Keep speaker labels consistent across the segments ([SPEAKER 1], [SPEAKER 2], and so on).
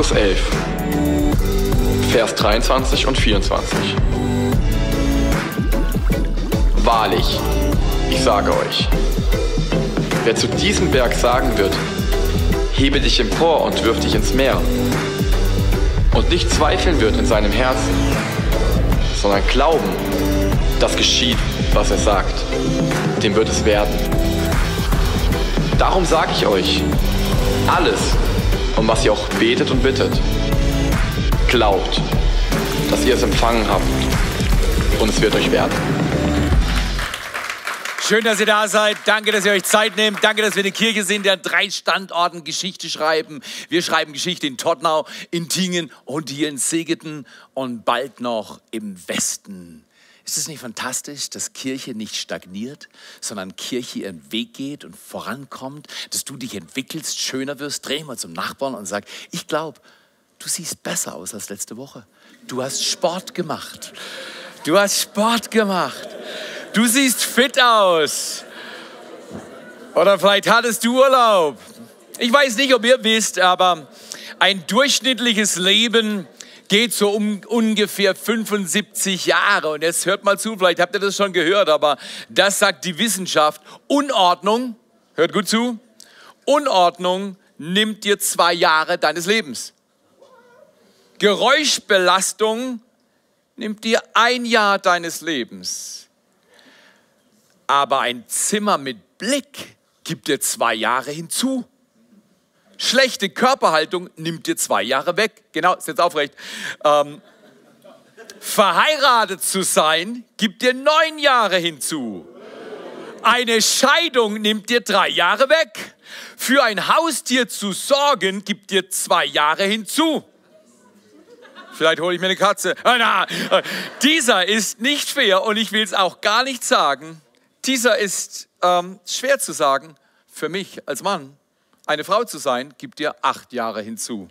[SPEAKER 1] Markus 11, Vers 23 und 24. Wahrlich, ich sage euch, wer zu diesem Berg sagen wird, hebe dich empor und wirf dich ins Meer, und nicht zweifeln wird in seinem Herzen, sondern glauben, dass geschieht, was er sagt, dem wird es werden. Darum sage ich euch, alles, um was ihr auch betet und bittet, glaubt, dass ihr es empfangen habt und es wird euch werden.
[SPEAKER 2] Schön, dass ihr da seid. Danke, dass ihr euch Zeit nehmt. Danke, dass wir eine Kirche sind, die an drei Standorten Geschichte schreiben. Wir schreiben Geschichte in Tottenau, in Tingen und hier in Segeten und bald noch im Westen. Ist es nicht fantastisch, dass Kirche nicht stagniert, sondern Kirche ihren Weg geht und vorankommt, dass du dich entwickelst, schöner wirst? Dreh mal zum Nachbarn und sag, ich glaube, du siehst besser aus als letzte Woche. Du hast Sport gemacht. Du hast Sport gemacht. Du siehst fit aus. Oder vielleicht hattest du Urlaub. Ich weiß nicht, ob ihr wisst, aber ein durchschnittliches Leben geht so um ungefähr 75 Jahre. Und jetzt hört mal zu, vielleicht habt ihr das schon gehört, aber das sagt die Wissenschaft. Unordnung, hört gut zu, Unordnung nimmt dir zwei Jahre deines Lebens. Geräuschbelastung nimmt dir ein Jahr deines Lebens. Aber ein Zimmer mit Blick gibt dir zwei Jahre hinzu. Schlechte Körperhaltung nimmt dir zwei Jahre weg. Genau, ist jetzt aufrecht. Ähm, verheiratet zu sein gibt dir neun Jahre hinzu. Eine Scheidung nimmt dir drei Jahre weg. Für ein Haustier zu sorgen gibt dir zwei Jahre hinzu. Vielleicht hole ich mir eine Katze. Ah, dieser ist nicht fair und ich will es auch gar nicht sagen. Dieser ist ähm, schwer zu sagen für mich als Mann. Eine Frau zu sein, gibt dir acht Jahre hinzu.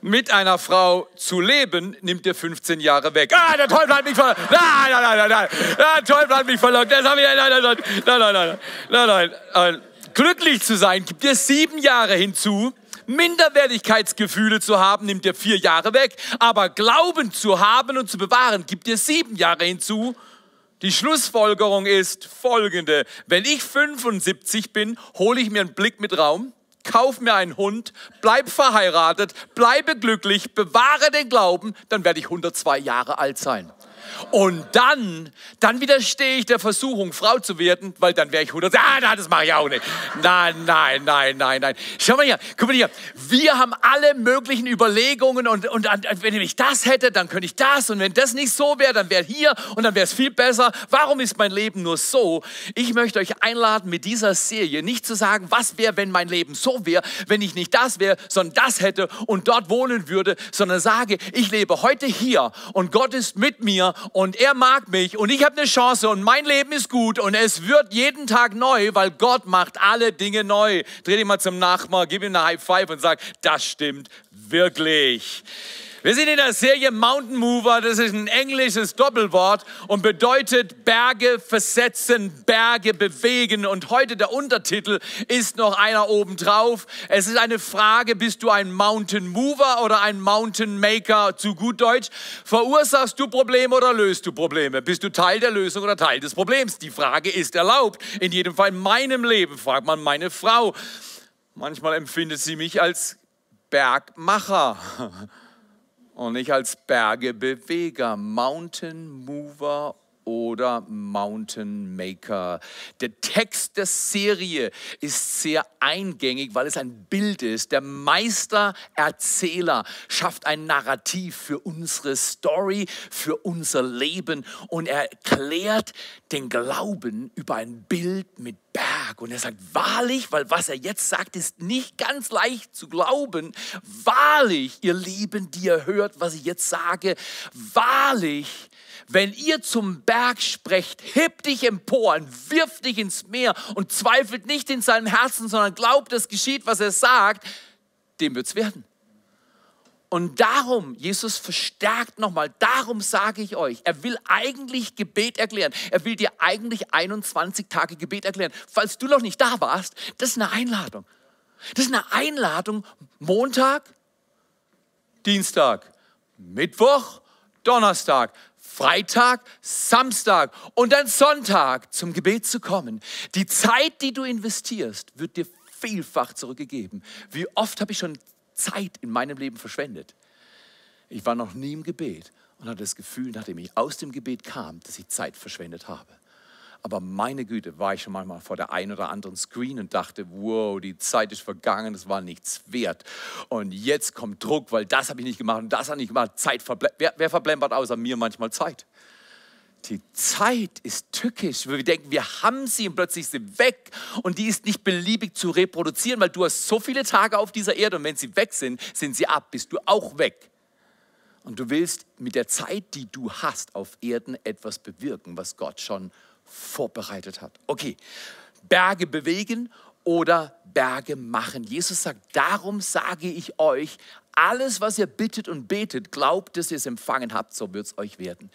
[SPEAKER 2] Mit einer Frau zu leben, nimmt dir 15 Jahre weg. Ah, der Teufel hat mich verlockt. Nein, nein, nein, nein, nein. Der Teufel hat mich verlockt. Das habe ich, nein, nein, nein, nein, nein, nein, nein, nein, nein. Glücklich zu sein, gibt dir sieben Jahre hinzu. Minderwertigkeitsgefühle zu haben, nimmt dir vier Jahre weg. Aber Glauben zu haben und zu bewahren, gibt dir sieben Jahre hinzu. Die Schlussfolgerung ist folgende. Wenn ich 75 bin, hole ich mir einen Blick mit Raum, kauf mir einen Hund, bleib verheiratet, bleibe glücklich, bewahre den Glauben, dann werde ich 102 Jahre alt sein. Und dann, dann widerstehe ich der Versuchung, Frau zu werden, weil dann wäre ich 100. Ah, nein, das mache ich auch nicht. Nein, nein, nein, nein, nein. Schau mal hier, guck mal hier. Wir haben alle möglichen Überlegungen und, und, und wenn ich das hätte, dann könnte ich das. Und wenn das nicht so wäre, dann wäre hier und dann wäre es viel besser. Warum ist mein Leben nur so? Ich möchte euch einladen, mit dieser Serie nicht zu sagen, was wäre, wenn mein Leben so wäre, wenn ich nicht das wäre, sondern das hätte und dort wohnen würde, sondern sage, ich lebe heute hier und Gott ist mit mir und er mag mich und ich habe eine Chance und mein Leben ist gut und es wird jeden Tag neu, weil Gott macht alle Dinge neu. Dreh dich mal zum Nachbar, gib ihm eine High Five und sag, das stimmt wirklich. Wir sind in der Serie Mountain Mover, das ist ein englisches Doppelwort und bedeutet Berge versetzen, Berge bewegen. Und heute der Untertitel ist noch einer obendrauf. Es ist eine Frage, bist du ein Mountain Mover oder ein Mountain Maker zu gut Deutsch? Verursachst du Probleme oder löst du Probleme? Bist du Teil der Lösung oder Teil des Problems? Die Frage ist erlaubt. In jedem Fall in meinem Leben fragt man meine Frau. Manchmal empfindet sie mich als Bergmacher und nicht als Bergebeweger, Mountain Mover oder Mountain Maker. Der Text der Serie ist sehr eingängig, weil es ein Bild ist. Der Meistererzähler schafft ein Narrativ für unsere Story, für unser Leben und er erklärt den Glauben über ein Bild mit Berg. Und er sagt, wahrlich, weil was er jetzt sagt, ist nicht ganz leicht zu glauben. Wahrlich, ihr Lieben, die ihr hört, was ich jetzt sage, wahrlich, wenn ihr zum Berg sprecht, heb dich empor und wirf dich ins Meer und zweifelt nicht in seinem Herzen, sondern glaubt, es geschieht, was er sagt, dem wird es werden. Und darum, Jesus verstärkt nochmal, darum sage ich euch, er will eigentlich Gebet erklären. Er will dir eigentlich 21 Tage Gebet erklären. Falls du noch nicht da warst, das ist eine Einladung. Das ist eine Einladung. Montag, Dienstag, Mittwoch, Donnerstag, Freitag, Samstag und dann Sonntag zum Gebet zu kommen. Die Zeit, die du investierst, wird dir vielfach zurückgegeben. Wie oft habe ich schon Zeit in meinem Leben verschwendet? Ich war noch nie im Gebet und hatte das Gefühl, nachdem ich aus dem Gebet kam, dass ich Zeit verschwendet habe. Aber meine Güte, war ich schon manchmal vor der einen oder anderen Screen und dachte, wow, die Zeit ist vergangen, es war nichts wert. Und jetzt kommt Druck, weil das habe ich nicht gemacht und das habe ich nicht gemacht. Zeit verblempert. Wer, wer verblempert außer mir manchmal Zeit? Die Zeit ist tückisch. Wir denken, wir haben sie und plötzlich ist sie weg. Und die ist nicht beliebig zu reproduzieren, weil du hast so viele Tage auf dieser Erde und wenn sie weg sind, sind sie ab, bist du auch weg. Und du willst mit der Zeit, die du hast auf Erden, etwas bewirken, was Gott schon vorbereitet hat. Okay, Berge bewegen oder Berge machen. Jesus sagt, darum sage ich euch, alles, was ihr bittet und betet, glaubt, dass ihr es empfangen habt, so wird es euch werden.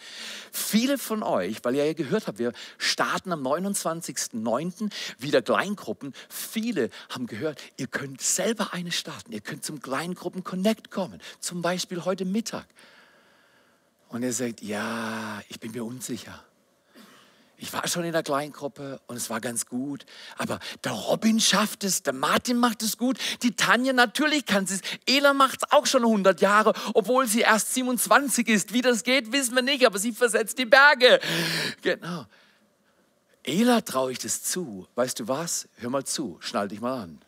[SPEAKER 2] Viele von euch, weil ihr ja gehört habt, wir starten am 29.09. wieder Kleingruppen. Viele haben gehört, ihr könnt selber eine starten. Ihr könnt zum Kleingruppen Connect kommen. Zum Beispiel heute Mittag. Und ihr sagt, ja, ich bin mir unsicher. Ich war schon in der Kleingruppe und es war ganz gut. Aber der Robin schafft es, der Martin macht es gut, die Tanja natürlich kann es. Ela macht es auch schon 100 Jahre, obwohl sie erst 27 ist. Wie das geht, wissen wir nicht, aber sie versetzt die Berge. Genau. Ela traue ich das zu. Weißt du was? Hör mal zu, schnall dich mal an.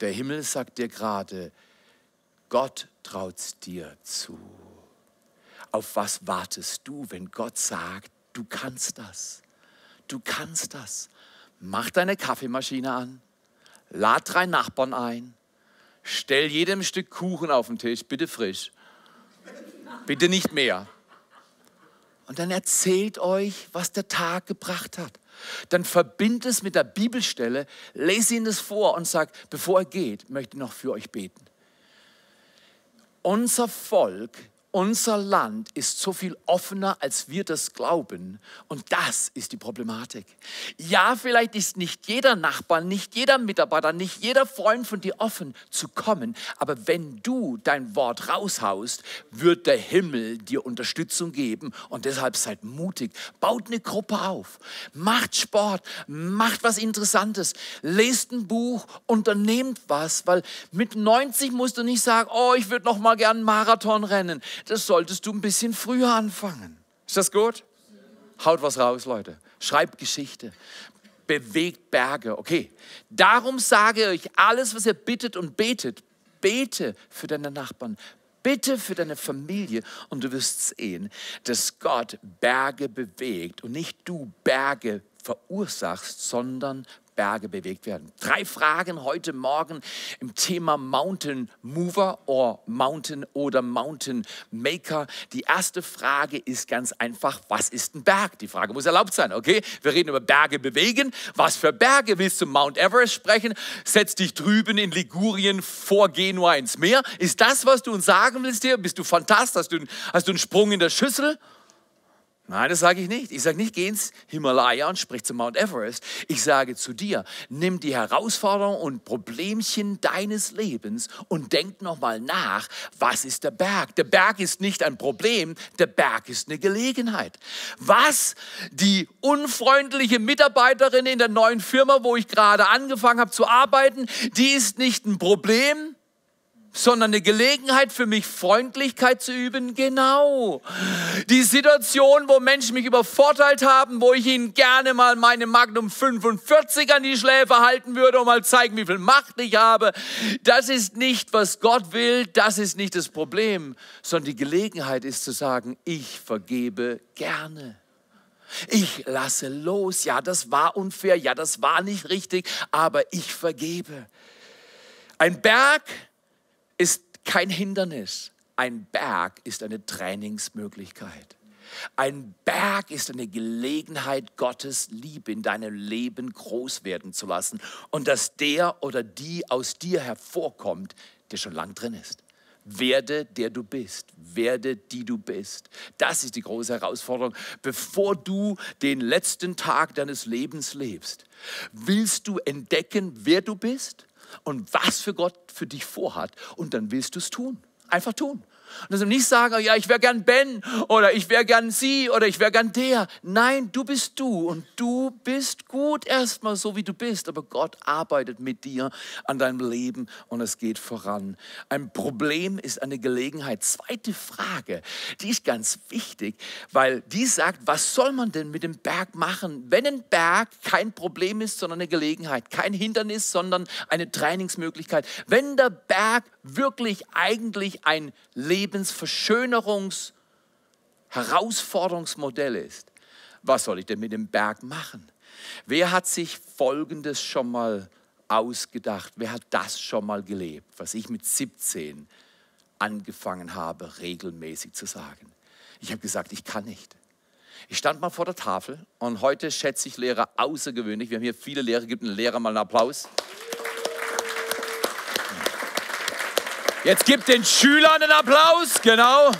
[SPEAKER 2] Der Himmel sagt dir gerade, Gott traut es dir zu. Auf was wartest du, wenn Gott sagt, du kannst das? Du kannst das. Mach deine Kaffeemaschine an, lad drei Nachbarn ein, stell jedem ein Stück Kuchen auf den Tisch, bitte frisch, bitte nicht mehr. Und dann erzählt euch, was der Tag gebracht hat. Dann verbindet es mit der Bibelstelle, lese ihn das vor und sagt, bevor er geht, möchte ich noch für euch beten. Unser Volk unser Land ist so viel offener, als wir das glauben. Und das ist die Problematik. Ja, vielleicht ist nicht jeder Nachbar, nicht jeder Mitarbeiter, nicht jeder Freund von dir offen zu kommen. Aber wenn du dein Wort raushaust, wird der Himmel dir Unterstützung geben. Und deshalb seid mutig. Baut eine Gruppe auf. Macht Sport. Macht was Interessantes. Lest ein Buch. Unternehmt was. Weil mit 90 musst du nicht sagen, oh, ich würde noch mal gern Marathon rennen das solltest du ein bisschen früher anfangen. Ist das gut? Haut was raus, Leute. Schreibt Geschichte. Bewegt Berge. Okay. Darum sage ich alles, was ihr bittet und betet, bete für deine Nachbarn. Bitte für deine Familie und du wirst sehen, dass Gott Berge bewegt und nicht du Berge verursachst, sondern Berge bewegt werden. Drei Fragen heute Morgen im Thema Mountain Mover or Mountain oder Mountain Maker. Die erste Frage ist ganz einfach, was ist ein Berg? Die Frage muss erlaubt sein, okay? Wir reden über Berge bewegen. Was für Berge willst du Mount Everest sprechen? Setz dich drüben in Ligurien vor Genua ins Meer. Ist das, was du uns sagen willst hier? Bist du fantastisch? Hast du, hast du einen Sprung in der Schüssel? Nein, das sage ich nicht. Ich sage nicht, geh ins Himalaya und sprich zu Mount Everest. Ich sage zu dir, nimm die Herausforderung und Problemchen deines Lebens und denk nochmal nach, was ist der Berg? Der Berg ist nicht ein Problem, der Berg ist eine Gelegenheit. Was die unfreundliche Mitarbeiterin in der neuen Firma, wo ich gerade angefangen habe zu arbeiten, die ist nicht ein Problem, sondern eine Gelegenheit für mich, Freundlichkeit zu üben. Genau. Die Situation, wo Menschen mich übervorteilt haben, wo ich ihnen gerne mal meine Magnum 45 an die Schläfe halten würde und mal zeigen, wie viel Macht ich habe. Das ist nicht, was Gott will. Das ist nicht das Problem, sondern die Gelegenheit ist zu sagen, ich vergebe gerne. Ich lasse los. Ja, das war unfair. Ja, das war nicht richtig. Aber ich vergebe. Ein Berg ist kein Hindernis. Ein Berg ist eine Trainingsmöglichkeit. Ein Berg ist eine Gelegenheit, Gottes Liebe in deinem Leben groß werden zu lassen und dass der oder die aus dir hervorkommt, der schon lang drin ist. Werde der du bist, werde die du bist. Das ist die große Herausforderung. Bevor du den letzten Tag deines Lebens lebst, willst du entdecken, wer du bist? Und was für Gott für dich vorhat. Und dann willst du es tun. Einfach tun. Und also nicht sagen, ja, ich wäre gern Ben oder ich wäre gern sie oder ich wäre gern der. Nein, du bist du und du bist gut erstmal so, wie du bist. Aber Gott arbeitet mit dir an deinem Leben und es geht voran. Ein Problem ist eine Gelegenheit. Zweite Frage, die ist ganz wichtig, weil die sagt, was soll man denn mit dem Berg machen, wenn ein Berg kein Problem ist, sondern eine Gelegenheit, kein Hindernis, sondern eine Trainingsmöglichkeit. Wenn der Berg wirklich eigentlich ein Lebensverschönerungs- Herausforderungsmodell ist. Was soll ich denn mit dem Berg machen? Wer hat sich Folgendes schon mal ausgedacht? Wer hat das schon mal gelebt, was ich mit 17 angefangen habe, regelmäßig zu sagen? Ich habe gesagt, ich kann nicht. Ich stand mal vor der Tafel und heute schätze ich Lehrer außergewöhnlich. Wir haben hier viele Lehrer, gibt einen Lehrer mal einen Applaus. Jetzt gibt den Schülern einen Applaus, genau.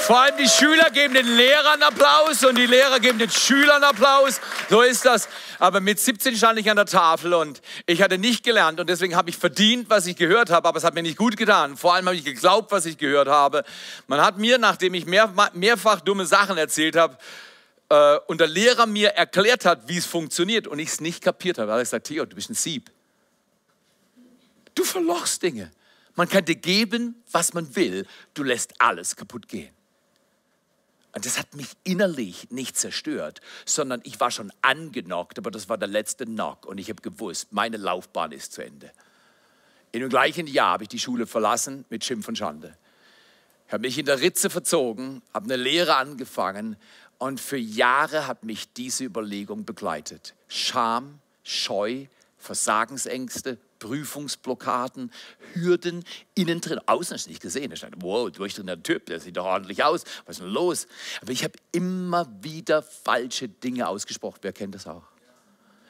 [SPEAKER 2] Vor allem die Schüler geben den Lehrern Applaus und die Lehrer geben den Schülern Applaus. So ist das. Aber mit 17 stand ich an der Tafel und ich hatte nicht gelernt und deswegen habe ich verdient, was ich gehört habe, aber es hat mir nicht gut getan. Vor allem habe ich geglaubt, was ich gehört habe. Man hat mir, nachdem ich mehr, mehrfach dumme Sachen erzählt habe, äh, und der Lehrer mir erklärt hat, wie es funktioniert und ich es nicht kapiert habe, hat er gesagt, Theo, du bist ein Sieb. Du verlochst Dinge. Man kann dir geben, was man will. Du lässt alles kaputt gehen. Und das hat mich innerlich nicht zerstört, sondern ich war schon angenockt, aber das war der letzte Knock und ich habe gewusst, meine Laufbahn ist zu Ende. In dem gleichen Jahr habe ich die Schule verlassen mit Schimpf und Schande. Ich habe mich in der Ritze verzogen, habe eine Lehre angefangen und für Jahre hat mich diese Überlegung begleitet. Scham, Scheu, Versagensängste, Prüfungsblockaden, Hürden innen drin. Außen hast du nicht gesehen. Da stand, wow, durchdringender Typ, der sieht doch ordentlich aus. Was ist denn los? Aber ich habe immer wieder falsche Dinge ausgesprochen. Wer kennt das auch?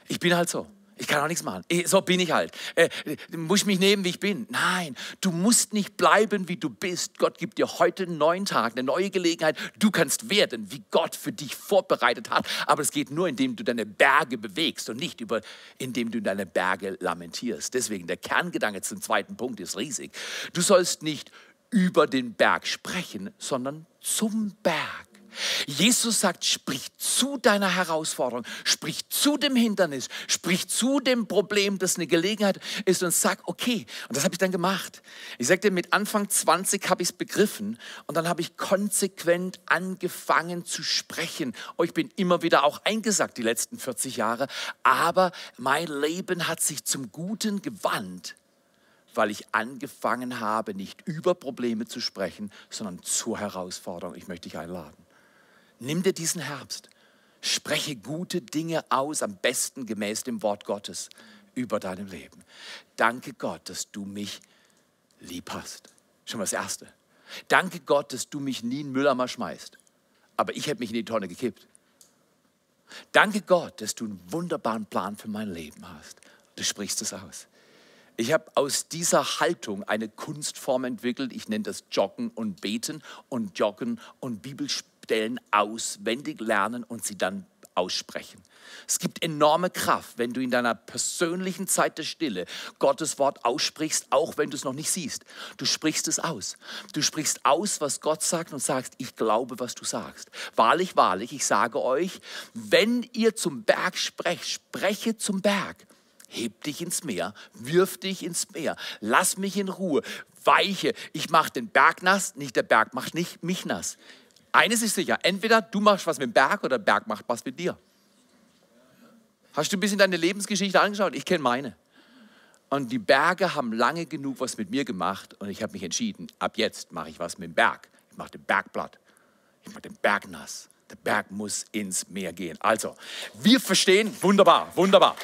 [SPEAKER 2] Ich bin halt so. Ich kann auch nichts machen. So bin ich halt. Äh, muss ich mich nehmen, wie ich bin? Nein, du musst nicht bleiben, wie du bist. Gott gibt dir heute einen neuen Tag, eine neue Gelegenheit. Du kannst werden, wie Gott für dich vorbereitet hat. Aber es geht nur, indem du deine Berge bewegst und nicht über, indem du deine Berge lamentierst. Deswegen der Kerngedanke zum zweiten Punkt ist riesig. Du sollst nicht über den Berg sprechen, sondern zum Berg. Jesus sagt, sprich zu deiner Herausforderung, sprich zu dem Hindernis, sprich zu dem Problem, das eine Gelegenheit ist und sag, okay, und das habe ich dann gemacht. Ich sagte, mit Anfang 20 habe ich es begriffen und dann habe ich konsequent angefangen zu sprechen. Oh, ich bin immer wieder auch eingesagt die letzten 40 Jahre, aber mein Leben hat sich zum Guten gewandt weil ich angefangen habe, nicht über Probleme zu sprechen, sondern zur Herausforderung. Ich möchte dich einladen. Nimm dir diesen Herbst, spreche gute Dinge aus, am besten gemäß dem Wort Gottes über deinem Leben. Danke Gott, dass du mich lieb hast. Schon mal das Erste. Danke Gott, dass du mich nie in Mülleimer schmeißt. Aber ich hätte mich in die Tonne gekippt. Danke Gott, dass du einen wunderbaren Plan für mein Leben hast. Du sprichst es aus. Ich habe aus dieser Haltung eine Kunstform entwickelt. Ich nenne das Joggen und Beten und Joggen und Bibelspielen Stellen auswendig lernen und sie dann aussprechen. Es gibt enorme Kraft, wenn du in deiner persönlichen Zeit der Stille Gottes Wort aussprichst, auch wenn du es noch nicht siehst. Du sprichst es aus. Du sprichst aus, was Gott sagt und sagst, ich glaube, was du sagst. Wahrlich, wahrlich, ich sage euch, wenn ihr zum Berg sprecht, spreche zum Berg. Heb dich ins Meer, wirf dich ins Meer, lass mich in Ruhe, weiche. Ich mache den Berg nass, nicht der Berg macht nicht mich nass. Eines ist sicher, entweder du machst was mit dem Berg oder der Berg macht was mit dir. Hast du ein bisschen deine Lebensgeschichte angeschaut? Ich kenne meine. Und die Berge haben lange genug was mit mir gemacht und ich habe mich entschieden, ab jetzt mache ich was mit dem Berg. Ich mache den Berg platt. Ich mache den Berg nass. Der Berg muss ins Meer gehen. Also, wir verstehen, wunderbar, wunderbar.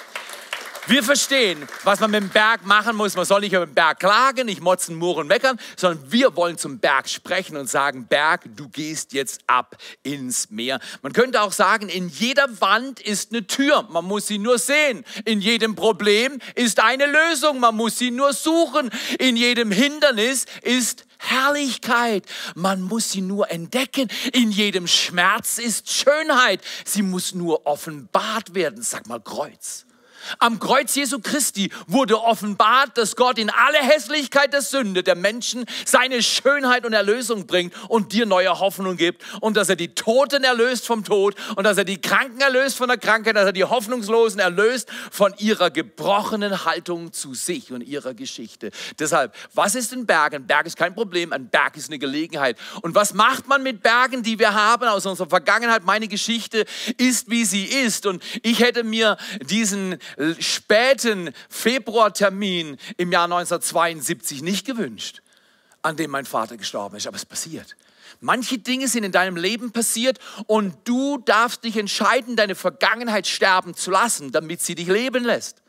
[SPEAKER 2] Wir verstehen, was man mit dem Berg machen muss. Man soll nicht über den Berg klagen, nicht motzen, murren, meckern, sondern wir wollen zum Berg sprechen und sagen, Berg, du gehst jetzt ab ins Meer. Man könnte auch sagen, in jeder Wand ist eine Tür, man muss sie nur sehen. In jedem Problem ist eine Lösung, man muss sie nur suchen. In jedem Hindernis ist Herrlichkeit. Man muss sie nur entdecken. In jedem Schmerz ist Schönheit. Sie muss nur offenbart werden. Sag mal Kreuz. Am Kreuz Jesu Christi wurde offenbart, dass Gott in alle Hässlichkeit der Sünde der Menschen seine Schönheit und Erlösung bringt und dir neue Hoffnung gibt und dass er die Toten erlöst vom Tod und dass er die Kranken erlöst von der Krankheit, dass er die Hoffnungslosen erlöst von ihrer gebrochenen Haltung zu sich und ihrer Geschichte. Deshalb, was ist ein Berg? Ein Berg ist kein Problem, ein Berg ist eine Gelegenheit. Und was macht man mit Bergen, die wir haben aus unserer Vergangenheit? Meine Geschichte ist, wie sie ist. Und ich hätte mir diesen späten Februartermin im Jahr 1972 nicht gewünscht, an dem mein Vater gestorben ist, aber es passiert. Manche Dinge sind in deinem Leben passiert und du darfst dich entscheiden, deine Vergangenheit sterben zu lassen, damit sie dich leben lässt.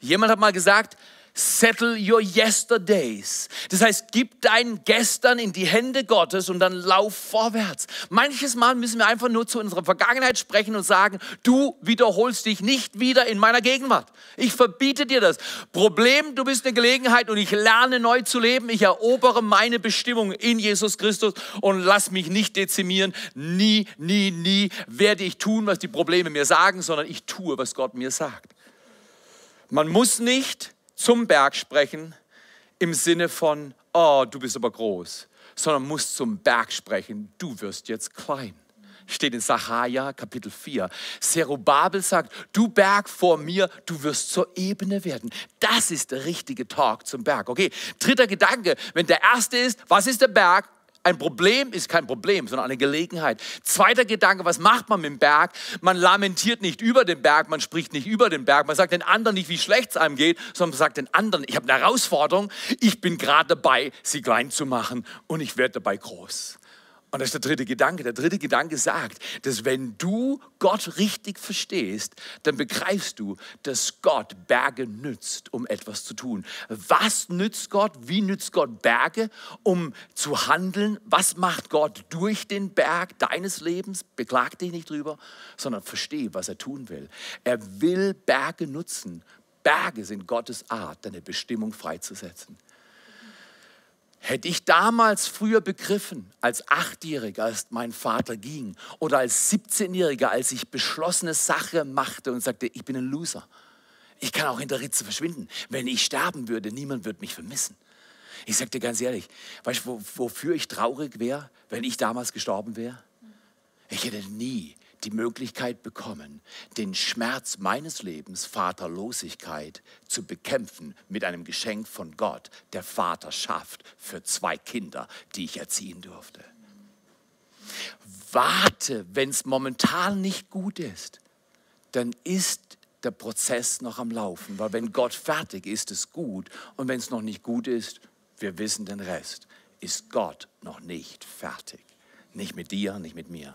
[SPEAKER 2] Jemand hat mal gesagt, Settle your yesterdays. Das heißt, gib dein Gestern in die Hände Gottes und dann lauf vorwärts. Manches Mal müssen wir einfach nur zu unserer Vergangenheit sprechen und sagen, du wiederholst dich nicht wieder in meiner Gegenwart. Ich verbiete dir das. Problem, du bist eine Gelegenheit und ich lerne neu zu leben. Ich erobere meine Bestimmung in Jesus Christus und lass mich nicht dezimieren. Nie, nie, nie werde ich tun, was die Probleme mir sagen, sondern ich tue, was Gott mir sagt. Man muss nicht zum Berg sprechen im Sinne von, oh, du bist aber groß, sondern muss zum Berg sprechen, du wirst jetzt klein. Steht in Sacharja Kapitel 4. Zerubabel sagt, du Berg vor mir, du wirst zur Ebene werden. Das ist der richtige Talk zum Berg. Okay, dritter Gedanke, wenn der erste ist, was ist der Berg? Ein Problem ist kein Problem, sondern eine Gelegenheit. Zweiter Gedanke, was macht man mit dem Berg? Man lamentiert nicht über den Berg, man spricht nicht über den Berg, man sagt den anderen nicht, wie schlecht es einem geht, sondern man sagt den anderen, ich habe eine Herausforderung, ich bin gerade dabei, sie klein zu machen und ich werde dabei groß. Und das ist der dritte Gedanke. Der dritte Gedanke sagt, dass wenn du Gott richtig verstehst, dann begreifst du, dass Gott Berge nützt, um etwas zu tun. Was nützt Gott? Wie nützt Gott Berge, um zu handeln? Was macht Gott durch den Berg deines Lebens? Beklag dich nicht drüber, sondern verstehe, was er tun will. Er will Berge nutzen. Berge sind Gottes Art, deine Bestimmung freizusetzen. Hätte ich damals früher begriffen, als Achtjähriger, als mein Vater ging, oder als 17-Jähriger, als ich beschlossene Sache machte und sagte, ich bin ein Loser. Ich kann auch in der Ritze verschwinden. Wenn ich sterben würde, niemand würde mich vermissen. Ich dir ganz ehrlich, weißt du, wofür ich traurig wäre, wenn ich damals gestorben wäre? Ich hätte nie die Möglichkeit bekommen, den Schmerz meines Lebens, Vaterlosigkeit, zu bekämpfen mit einem Geschenk von Gott, der Vaterschaft für zwei Kinder, die ich erziehen durfte. Warte, wenn es momentan nicht gut ist, dann ist der Prozess noch am Laufen, weil wenn Gott fertig ist, ist es gut und wenn es noch nicht gut ist, wir wissen den Rest, ist Gott noch nicht fertig. Nicht mit dir, nicht mit mir.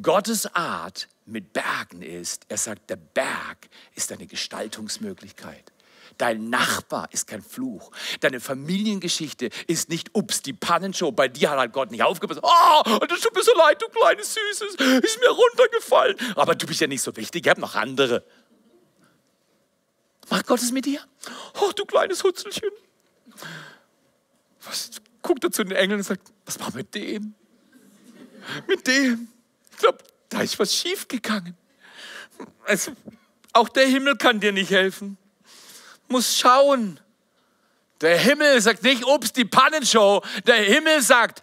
[SPEAKER 2] Gottes Art mit Bergen ist, er sagt, der Berg ist eine Gestaltungsmöglichkeit. Dein Nachbar ist kein Fluch. Deine Familiengeschichte ist nicht, ups, die Pannenshow. Bei dir hat halt Gott nicht aufgepasst. Oh, das tut mir so leid, du kleines Süßes. Ist mir runtergefallen. Aber du bist ja nicht so wichtig. Ich habe noch andere. Macht Gott es mit dir? Oh, du kleines Hutzelchen. Guckt er zu den Engeln und sagt, was war mit dem? Mit dem? Glaube, da ist was schiefgegangen. Also, auch der Himmel kann dir nicht helfen. Muss schauen. Der Himmel sagt nicht, ups, die Pannenshow. Der Himmel sagt,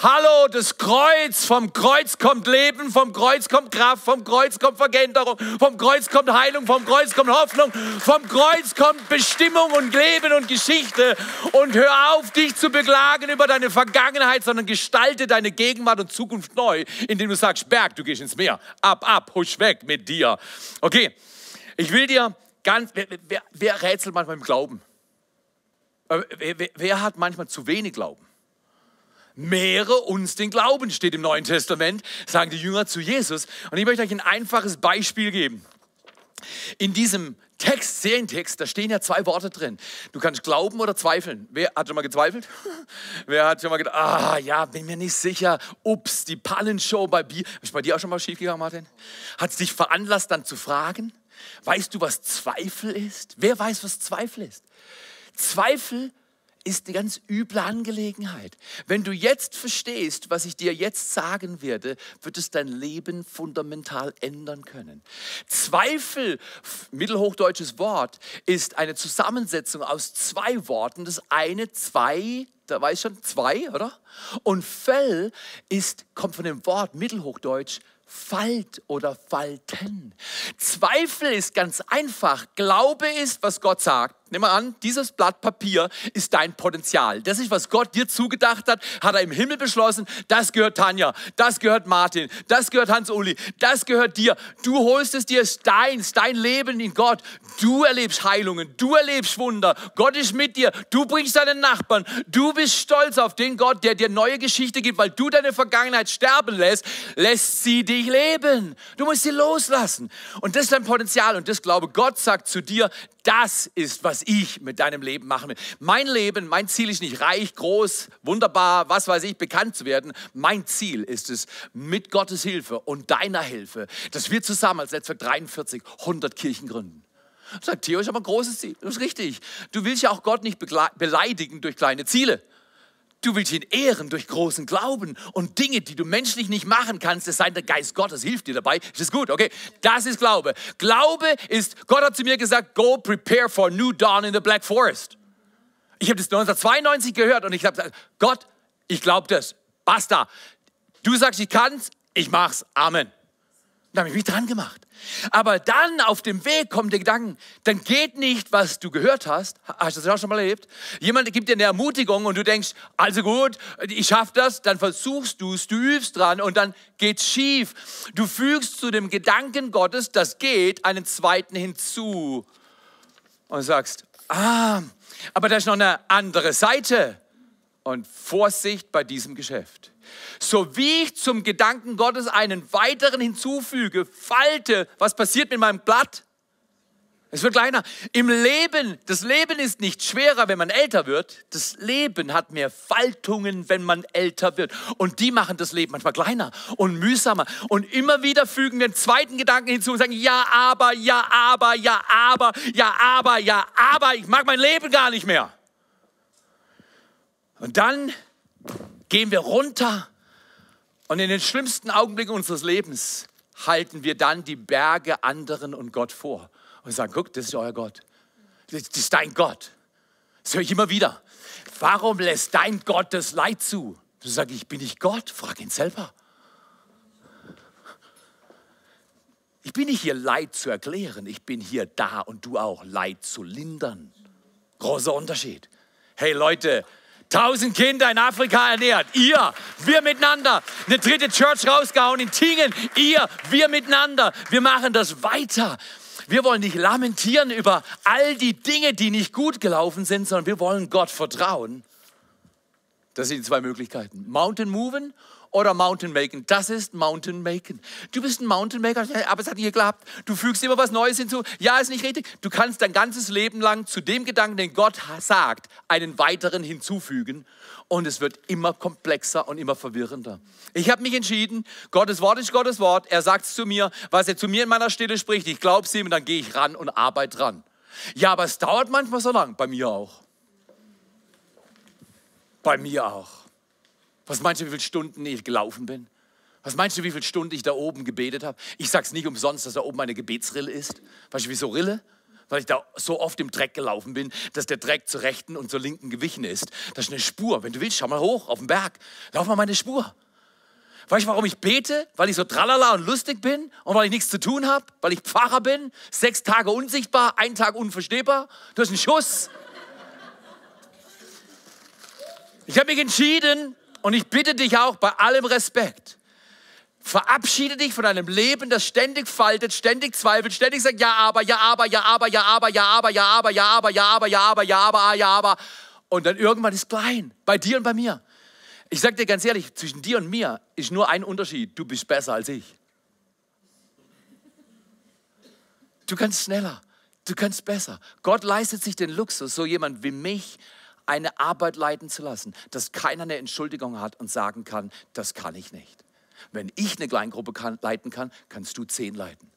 [SPEAKER 2] Hallo, das Kreuz, vom Kreuz kommt Leben, vom Kreuz kommt Kraft, vom Kreuz kommt Veränderung, vom Kreuz kommt Heilung, vom Kreuz kommt Hoffnung, vom Kreuz kommt Bestimmung und Leben und Geschichte. Und hör auf, dich zu beklagen über deine Vergangenheit, sondern gestalte deine Gegenwart und Zukunft neu, indem du sagst, Berg, du gehst ins Meer, ab, ab, husch weg mit dir. Okay, ich will dir ganz, wer, wer, wer rätselt manchmal im Glauben? Äh, wer, wer hat manchmal zu wenig Glauben? Mehre uns den Glauben, steht im Neuen Testament, sagen die Jünger zu Jesus. Und ich möchte euch ein einfaches Beispiel geben. In diesem Text, Serientext, da stehen ja zwei Worte drin. Du kannst glauben oder zweifeln. Wer hat schon mal gezweifelt? Wer hat schon mal gedacht, ah ja, bin mir nicht sicher. Ups, die Pannenshow bei Bier. Ist bei dir auch schon mal schiefgegangen, Martin? Hat es dich veranlasst, dann zu fragen? Weißt du, was Zweifel ist? Wer weiß, was Zweifel ist? Zweifel ist eine ganz üble Angelegenheit. Wenn du jetzt verstehst, was ich dir jetzt sagen werde, wird es dein Leben fundamental ändern können. Zweifel, mittelhochdeutsches Wort, ist eine Zusammensetzung aus zwei Worten. Das eine, zwei, da weiß schon, zwei, oder? Und Fell ist, kommt von dem Wort mittelhochdeutsch Falt oder Falten. Zweifel ist ganz einfach. Glaube ist, was Gott sagt. Nimm mal an, dieses Blatt Papier ist dein Potenzial. Das ist, was Gott dir zugedacht hat, hat er im Himmel beschlossen. Das gehört Tanja, das gehört Martin, das gehört Hans-Uli, das gehört dir. Du holst es dir, ist deins, dein Leben in Gott. Du erlebst Heilungen, du erlebst Wunder. Gott ist mit dir, du bringst deinen Nachbarn. Du bist stolz auf den Gott, der dir neue Geschichte gibt, weil du deine Vergangenheit sterben lässt, lässt sie dich leben. Du musst sie loslassen. Und das ist dein Potenzial und das glaube Gott sagt zu dir, das ist, was ich mit deinem Leben machen will. Mein Leben, mein Ziel ist nicht reich, groß, wunderbar, was weiß ich, bekannt zu werden. Mein Ziel ist es, mit Gottes Hilfe und deiner Hilfe, dass wir zusammen als Netzwerk 43 100 Kirchen gründen. Sagt Theo, ich habe ein großes Ziel. Das ist richtig. Du willst ja auch Gott nicht beleidigen durch kleine Ziele. Du willst ihn ehren durch großen Glauben und Dinge, die du menschlich nicht machen kannst, es sei der Geist Gottes hilft dir dabei. Ist das gut? Okay, das ist Glaube. Glaube ist, Gott hat zu mir gesagt, go prepare for new dawn in the Black Forest. Ich habe das 1992 gehört und ich habe gesagt, Gott, ich glaube das. Basta. Du sagst, ich kann's, ich mach's. Amen. Da habe ich mich dran gemacht. Aber dann auf dem Weg kommt der Gedanke, dann geht nicht, was du gehört hast. Hast du das auch schon mal erlebt? Jemand gibt dir eine Ermutigung und du denkst, also gut, ich schaffe das, dann versuchst du es, du übst dran und dann geht's schief. Du fügst zu dem Gedanken Gottes, das geht, einen zweiten hinzu und sagst, ah, aber da ist noch eine andere Seite. Und Vorsicht bei diesem Geschäft so wie ich zum Gedanken Gottes einen weiteren hinzufüge, falte, was passiert mit meinem Blatt? Es wird kleiner. Im Leben, das Leben ist nicht schwerer, wenn man älter wird. Das Leben hat mehr Faltungen, wenn man älter wird. Und die machen das Leben manchmal kleiner und mühsamer. Und immer wieder fügen wir einen zweiten Gedanken hinzu und sagen, ja, aber, ja, aber, ja, aber, ja, aber, ja, aber, ich mag mein Leben gar nicht mehr. Und dann gehen wir runter und in den schlimmsten Augenblicken unseres Lebens halten wir dann die Berge anderen und Gott vor und sagen, guck, das ist euer Gott. Das ist dein Gott. Das höre ich immer wieder. Warum lässt dein Gott das Leid zu? Du sagst, ich bin nicht Gott, frag ihn selber. Ich bin nicht hier Leid zu erklären, ich bin hier da und du auch Leid zu lindern. Großer Unterschied. Hey Leute, Tausend Kinder in Afrika ernährt. Ihr, wir miteinander. Eine dritte Church rausgehauen in Tingen. Ihr, wir miteinander. Wir machen das weiter. Wir wollen nicht lamentieren über all die Dinge, die nicht gut gelaufen sind, sondern wir wollen Gott vertrauen. Das sind die zwei Möglichkeiten. Mountain Moven oder Mountain Making. Das ist Mountain Making. Du bist ein Mountain Maker, aber es hat nicht geklappt. Du fügst immer was Neues hinzu. Ja, ist nicht richtig. Du kannst dein ganzes Leben lang zu dem Gedanken, den Gott sagt, einen weiteren hinzufügen. Und es wird immer komplexer und immer verwirrender. Ich habe mich entschieden, Gottes Wort ist Gottes Wort. Er sagt es zu mir, was er zu mir in meiner Stille spricht. Ich glaube es ihm und dann gehe ich ran und arbeite dran. Ja, aber es dauert manchmal so lang. Bei mir auch. Bei mir auch. Was meinst du, wie viele Stunden ich gelaufen bin? Was meinst du, wie viele Stunden ich da oben gebetet habe? Ich sage es nicht umsonst, dass da oben eine Gebetsrille ist. Weißt du, wieso Rille? Weil ich da so oft im Dreck gelaufen bin, dass der Dreck zur rechten und zur linken gewichen ist. Das ist eine Spur. Wenn du willst, schau mal hoch auf den Berg. Lauf mal meine Spur. Weißt du, warum ich bete? Weil ich so tralala und lustig bin und weil ich nichts zu tun habe? Weil ich Pfarrer bin? Sechs Tage unsichtbar, ein Tag unverstehbar? Du hast einen Schuss. Ich habe mich entschieden, und ich bitte dich auch bei allem Respekt, verabschiede dich von einem Leben, das ständig faltet, ständig zweifelt, ständig sagt, ja, aber, ja, aber, ja, aber, ja, aber, ja, aber, ja, aber, ja, aber, ja, aber, ja, aber, ja, aber, ja, aber. Und dann irgendwann ist klein, bei dir und bei mir. Ich sage dir ganz ehrlich, zwischen dir und mir ist nur ein Unterschied. Du bist besser als ich. Du kannst schneller, du kannst besser. Gott leistet sich den Luxus, so jemand wie mich eine Arbeit leiten zu lassen, dass keiner eine Entschuldigung hat und sagen kann, das kann ich nicht. Wenn ich eine Kleingruppe kann, leiten kann, kannst du zehn leiten.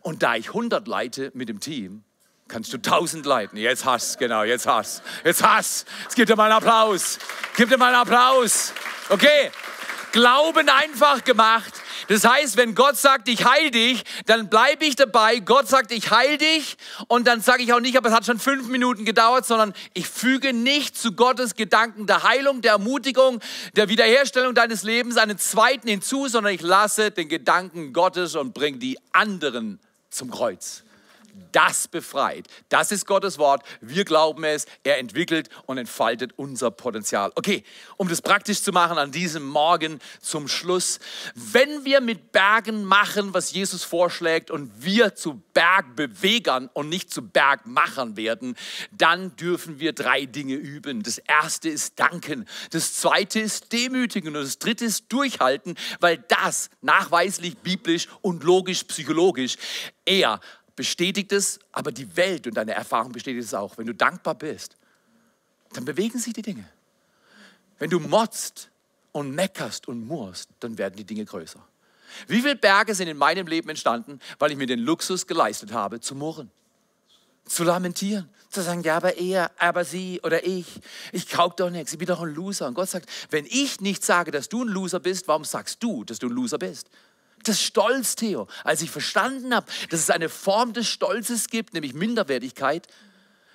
[SPEAKER 2] Und da ich 100 leite mit dem Team, Kannst du tausend leiten. Jetzt hast, genau, jetzt hast. Jetzt hast. Jetzt gib dir mal einen Applaus. Gib dir mal einen Applaus. Okay. Glauben einfach gemacht. Das heißt, wenn Gott sagt, ich heil dich, dann bleibe ich dabei. Gott sagt, ich heil dich. Und dann sage ich auch nicht, aber es hat schon fünf Minuten gedauert, sondern ich füge nicht zu Gottes Gedanken der Heilung, der Ermutigung, der Wiederherstellung deines Lebens einen zweiten hinzu, sondern ich lasse den Gedanken Gottes und bringe die anderen zum Kreuz das befreit. Das ist Gottes Wort. Wir glauben es. Er entwickelt und entfaltet unser Potenzial. Okay, um das praktisch zu machen an diesem Morgen zum Schluss. Wenn wir mit Bergen machen, was Jesus vorschlägt und wir zu Bergbewegern und nicht zu Bergmachern werden, dann dürfen wir drei Dinge üben. Das erste ist danken. Das zweite ist demütigen und das dritte ist durchhalten, weil das nachweislich biblisch und logisch psychologisch eher bestätigt es, aber die Welt und deine Erfahrung bestätigt es auch. Wenn du dankbar bist, dann bewegen sich die Dinge. Wenn du motzt und meckerst und murrst, dann werden die Dinge größer. Wie viele Berge sind in meinem Leben entstanden, weil ich mir den Luxus geleistet habe, zu murren, zu lamentieren, zu sagen, ja, aber er, aber sie oder ich, ich kaug doch nichts, ich bin doch ein Loser. Und Gott sagt, wenn ich nicht sage, dass du ein Loser bist, warum sagst du, dass du ein Loser bist? Das Stolz, Theo. Als ich verstanden habe, dass es eine Form des Stolzes gibt, nämlich Minderwertigkeit,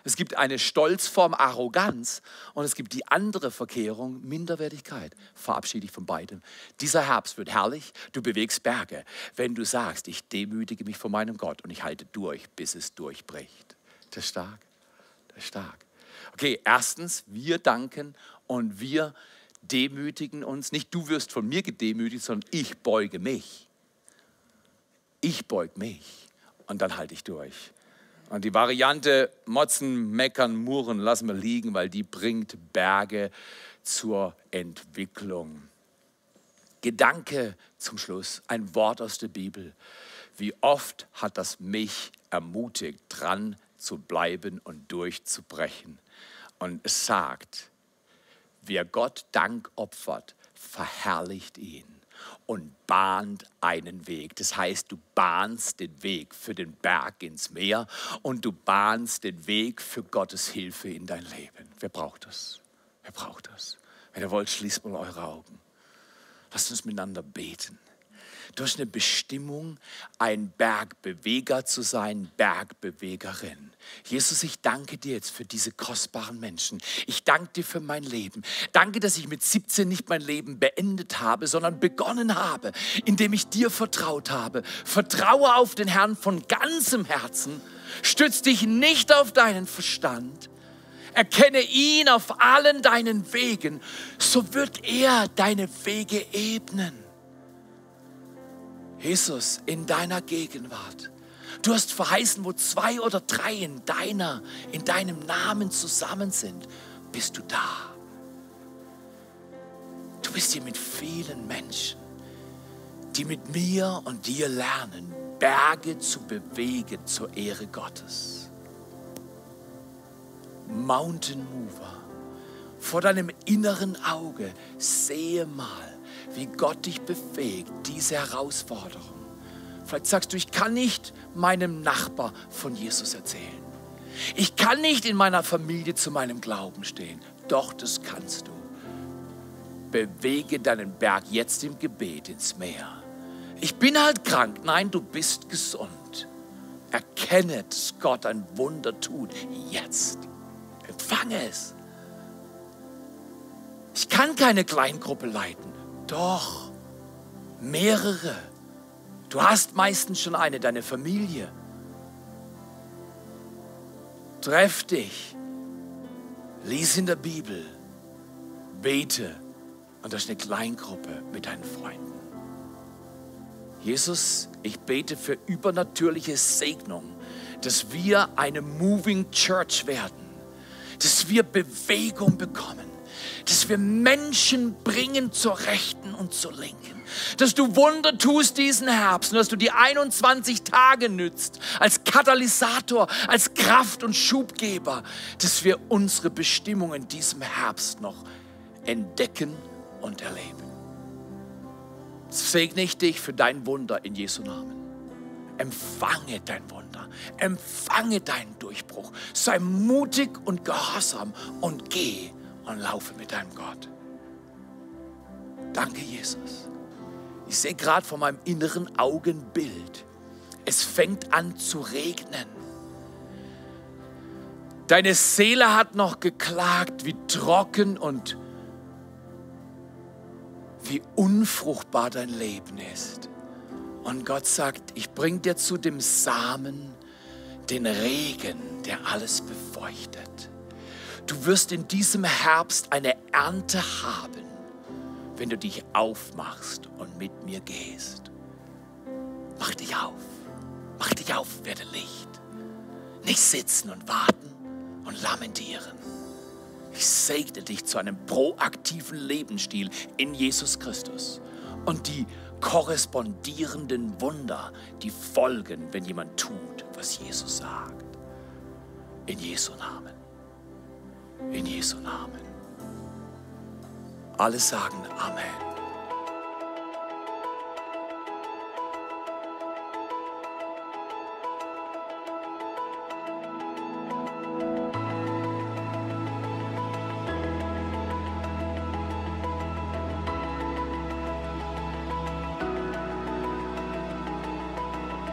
[SPEAKER 2] es gibt eine Stolzform Arroganz und es gibt die andere Verkehrung Minderwertigkeit. Verabschiede dich von beidem. Dieser Herbst wird herrlich. Du bewegst Berge, wenn du sagst, ich demütige mich vor meinem Gott und ich halte durch, bis es durchbricht. Das ist stark. Das ist stark. Okay, erstens, wir danken und wir demütigen uns. Nicht du wirst von mir gedemütigt, sondern ich beuge mich. Ich beug mich und dann halte ich durch. Und die Variante Motzen, Meckern, Murren lassen wir liegen, weil die bringt Berge zur Entwicklung. Gedanke zum Schluss, ein Wort aus der Bibel. Wie oft hat das mich ermutigt, dran zu bleiben und durchzubrechen. Und es sagt, wer Gott Dank opfert, verherrlicht ihn und bahnt einen Weg. Das heißt, du bahnst den Weg für den Berg ins Meer und du bahnst den Weg für Gottes Hilfe in dein Leben. Wer braucht das? Wer braucht das? Wenn ihr wollt, schließt mal eure Augen. Lasst uns miteinander beten. Du hast eine Bestimmung, ein Bergbeweger zu sein, Bergbewegerin. Jesus, ich danke dir jetzt für diese kostbaren Menschen. Ich danke dir für mein Leben. Danke, dass ich mit 17 nicht mein Leben beendet habe, sondern begonnen habe, indem ich dir vertraut habe. Vertraue auf den Herrn von ganzem Herzen. Stütz dich nicht auf deinen Verstand. Erkenne ihn auf allen deinen Wegen, so wird er deine Wege ebnen. Jesus, in deiner Gegenwart. Du hast verheißen, wo zwei oder drei in deiner, in deinem Namen zusammen sind, bist du da. Du bist hier mit vielen Menschen, die mit mir und dir lernen, Berge zu bewegen zur Ehre Gottes. Mountain Mover, vor deinem inneren Auge sehe mal, wie Gott dich befähigt, diese Herausforderung. Vielleicht sagst du, ich kann nicht meinem Nachbar von Jesus erzählen. Ich kann nicht in meiner Familie zu meinem Glauben stehen. Doch, das kannst du. Bewege deinen Berg jetzt im Gebet ins Meer. Ich bin halt krank. Nein, du bist gesund. Erkenne, dass Gott ein Wunder tut. Jetzt. Empfange es. Ich kann keine Kleingruppe leiten. Doch, mehrere. Du hast meistens schon eine, deine Familie. Treff dich, lies in der Bibel, bete und das ist eine Kleingruppe mit deinen Freunden. Jesus, ich bete für übernatürliche Segnung, dass wir eine Moving Church werden, dass wir Bewegung bekommen dass wir Menschen bringen zur Rechten und zur Linken. Dass du Wunder tust diesen Herbst und dass du die 21 Tage nützt als Katalysator, als Kraft und Schubgeber, dass wir unsere Bestimmung in diesem Herbst noch entdecken und erleben. Segne ich dich für dein Wunder in Jesu Namen. Empfange dein Wunder. Empfange deinen Durchbruch. Sei mutig und gehorsam und geh und laufe mit deinem Gott. Danke, Jesus. Ich sehe gerade vor meinem inneren Augenbild. Es fängt an zu regnen. Deine Seele hat noch geklagt, wie trocken und wie unfruchtbar dein Leben ist. Und Gott sagt, ich bringe dir zu dem Samen den Regen, der alles befeuchtet. Du wirst in diesem Herbst eine Ernte haben, wenn du dich aufmachst und mit mir gehst. Mach dich auf, mach dich auf, werde Licht. Nicht sitzen und warten und lamentieren. Ich segne dich zu einem proaktiven Lebensstil in Jesus Christus. Und die korrespondierenden Wunder, die folgen, wenn jemand tut, was Jesus sagt. In Jesu Namen. In Jesu Namen. Alle sagen Amen.